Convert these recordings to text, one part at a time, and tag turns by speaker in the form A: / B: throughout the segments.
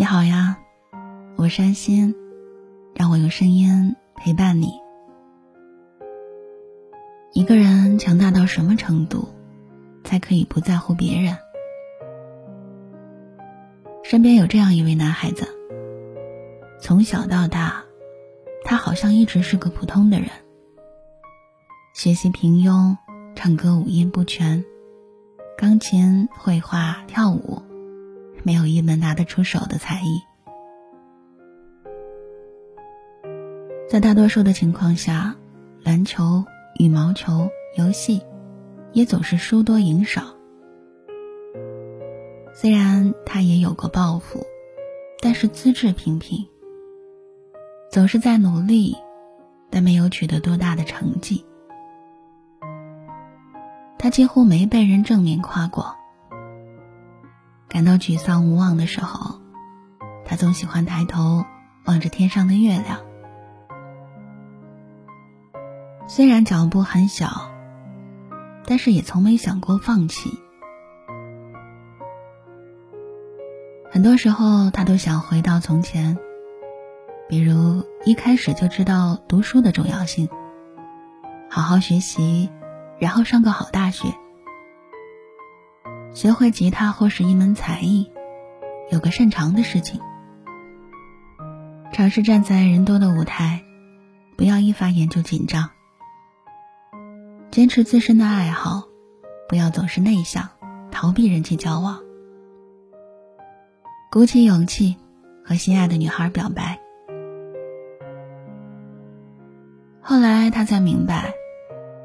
A: 你好呀，我是安心，让我用声音陪伴你。一个人强大到什么程度，才可以不在乎别人？身边有这样一位男孩子，从小到大，他好像一直是个普通的人，学习平庸，唱歌五音不全，钢琴、绘画、跳舞。没有一门拿得出手的才艺，在大多数的情况下，篮球、羽毛球、游戏也总是输多赢少。虽然他也有过抱负，但是资质平平，总是在努力，但没有取得多大的成绩。他几乎没被人正面夸过。感到沮丧无望的时候，他总喜欢抬头望着天上的月亮。虽然脚步很小，但是也从没想过放弃。很多时候，他都想回到从前，比如一开始就知道读书的重要性，好好学习，然后上个好大学。学会吉他或是一门才艺，有个擅长的事情，尝试站在人多的舞台，不要一发言就紧张。坚持自身的爱好，不要总是内向，逃避人际交往。鼓起勇气和心爱的女孩表白。后来他才明白，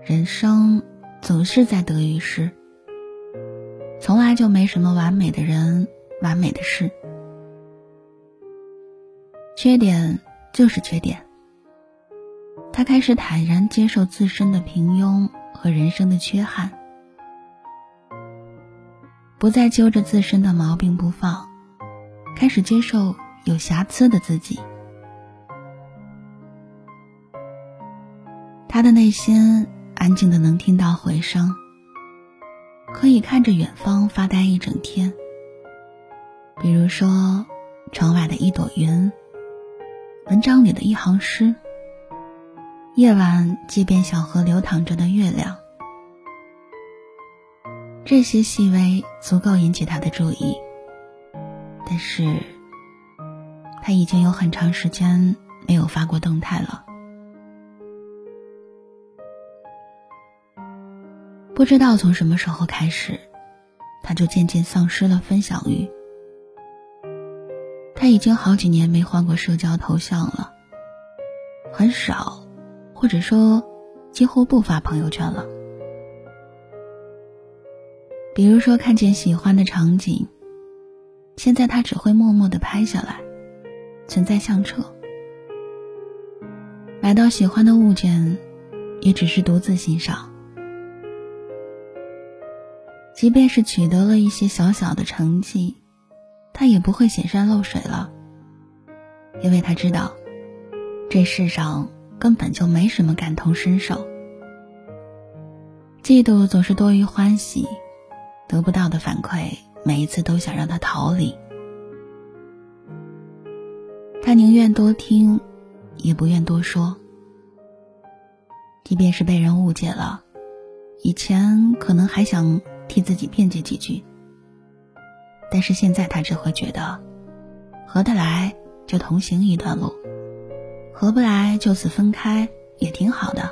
A: 人生总是在得与失。从来就没什么完美的人，完美的事。缺点就是缺点。他开始坦然接受自身的平庸和人生的缺憾，不再揪着自身的毛病不放，开始接受有瑕疵的自己。他的内心安静的能听到回声。可以看着远方发呆一整天。比如说，窗外的一朵云，文章里的一行诗，夜晚街边小河流淌着的月亮，这些细微足够引起他的注意。但是，他已经有很长时间没有发过动态了。不知道从什么时候开始，他就渐渐丧失了分享欲。他已经好几年没换过社交头像了，很少，或者说几乎不发朋友圈了。比如说看见喜欢的场景，现在他只会默默的拍下来，存在相册。买到喜欢的物件，也只是独自欣赏。即便是取得了一些小小的成绩，他也不会显山露水了，因为他知道，这世上根本就没什么感同身受。嫉妒总是多于欢喜，得不到的反馈每一次都想让他逃离。他宁愿多听，也不愿多说。即便是被人误解了，以前可能还想。替自己辩解几句，但是现在他只会觉得，合得来就同行一段路，合不来就此分开也挺好的。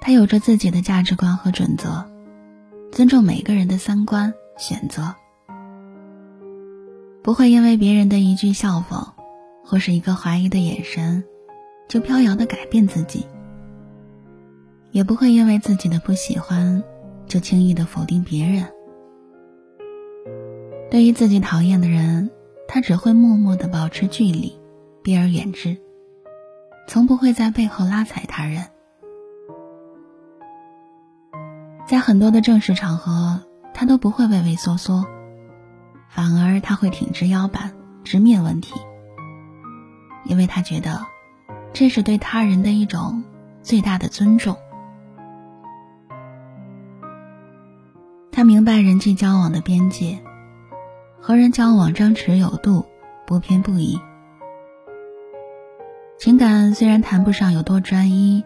A: 他有着自己的价值观和准则，尊重每个人的三观选择，不会因为别人的一句笑讽，或是一个怀疑的眼神，就飘摇的改变自己，也不会因为自己的不喜欢。就轻易的否定别人。对于自己讨厌的人，他只会默默的保持距离，避而远之，从不会在背后拉踩他人。在很多的正式场合，他都不会畏畏缩缩，反而他会挺直腰板，直面问题，因为他觉得这是对他人的一种最大的尊重。他明白人际交往的边界，和人交往张弛有度，不偏不倚。情感虽然谈不上有多专一，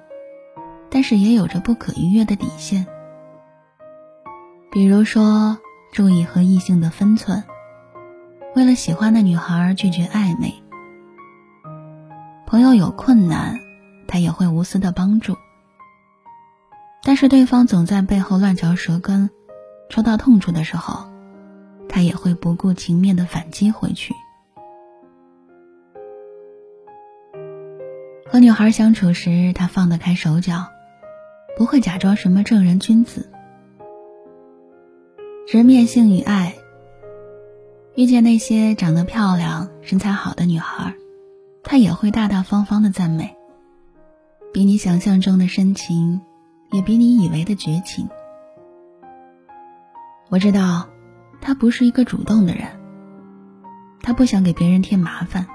A: 但是也有着不可逾越的底线。比如说，注意和异性的分寸，为了喜欢的女孩拒绝暧昧。朋友有困难，他也会无私的帮助。但是对方总在背后乱嚼舌根，戳到痛处的时候，他也会不顾情面的反击回去。和女孩相处时，他放得开手脚，不会假装什么正人君子。直面性与爱，遇见那些长得漂亮、身材好的女孩，他也会大大方方的赞美，比你想象中的深情，也比你以为的绝情。我知道，他不是一个主动的人，他不想给别人添麻烦，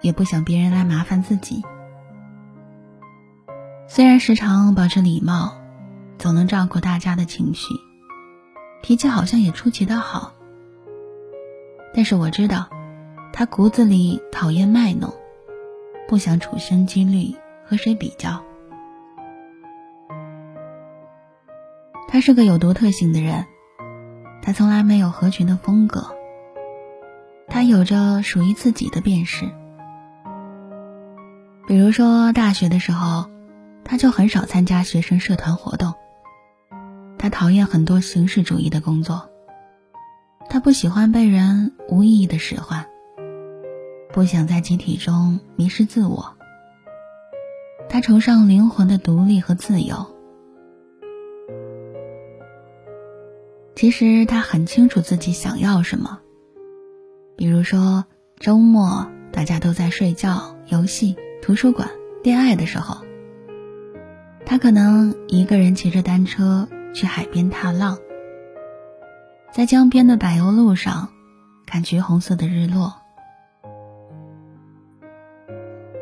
A: 也不想别人来麻烦自己。虽然时常保持礼貌，总能照顾大家的情绪。脾气好像也出奇的好，但是我知道，他骨子里讨厌卖弄，不想处心积虑和谁比较。他是个有独特性的人，他从来没有合群的风格，他有着属于自己的辨识。比如说大学的时候，他就很少参加学生社团活动。他讨厌很多形式主义的工作，他不喜欢被人无意义的使唤，不想在集体中迷失自我。他崇尚灵魂的独立和自由。其实他很清楚自己想要什么，比如说周末大家都在睡觉、游戏、图书馆、恋爱的时候，他可能一个人骑着单车。去海边踏浪，在江边的柏油路上看橘红色的日落。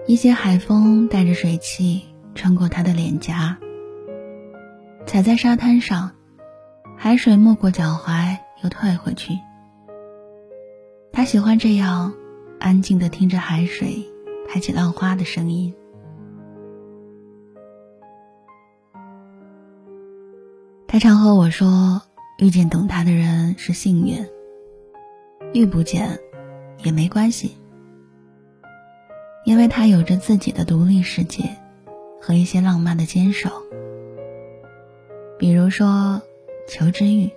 A: 一些海风带着水汽穿过他的脸颊，踩在沙滩上，海水没过脚踝又退回去。他喜欢这样安静的听着海水拍起浪花的声音。他常和我说：“遇见懂他的人是幸运，遇不见也没关系，因为他有着自己的独立世界和一些浪漫的坚守。比如说，求知欲，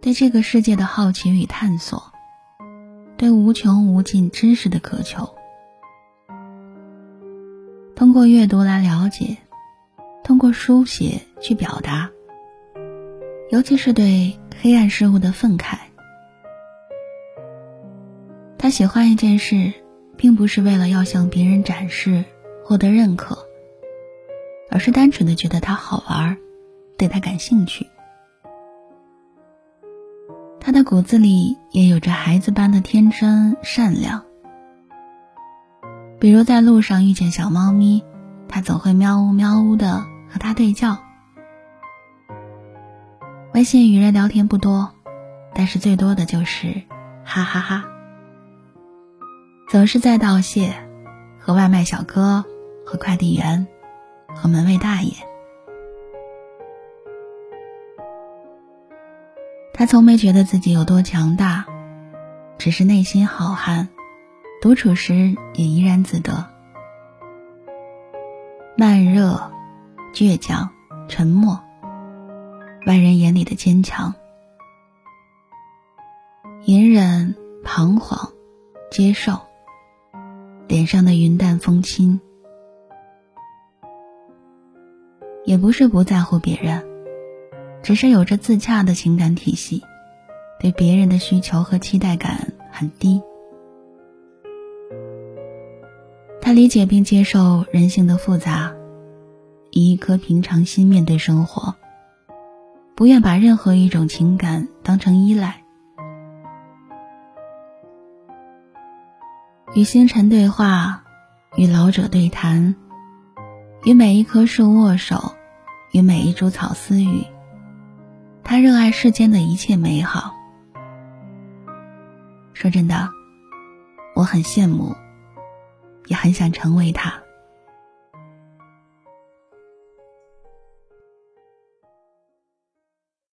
A: 对这个世界的好奇与探索，对无穷无尽知识的渴求，通过阅读来了解，通过书写去表达。”尤其是对黑暗事物的愤慨，他喜欢一件事，并不是为了要向别人展示、获得认可，而是单纯的觉得它好玩，对他感兴趣。他的骨子里也有着孩子般的天真善良，比如在路上遇见小猫咪，他总会喵呜喵呜的和它对叫。微信与人聊天不多，但是最多的就是哈哈哈。总是在道谢，和外卖小哥，和快递员，和门卫大爷。他从没觉得自己有多强大，只是内心好汉，独处时也怡然自得。慢热，倔强，沉默。外人眼里的坚强，隐忍、彷徨、接受，脸上的云淡风轻，也不是不在乎别人，只是有着自洽的情感体系，对别人的需求和期待感很低。他理解并接受人性的复杂，以一颗平常心面对生活。不愿把任何一种情感当成依赖。与星辰对话，与老者对谈，与每一棵树握手，与每一株草私语。他热爱世间的一切美好。说真的，我很羡慕，也很想成为他。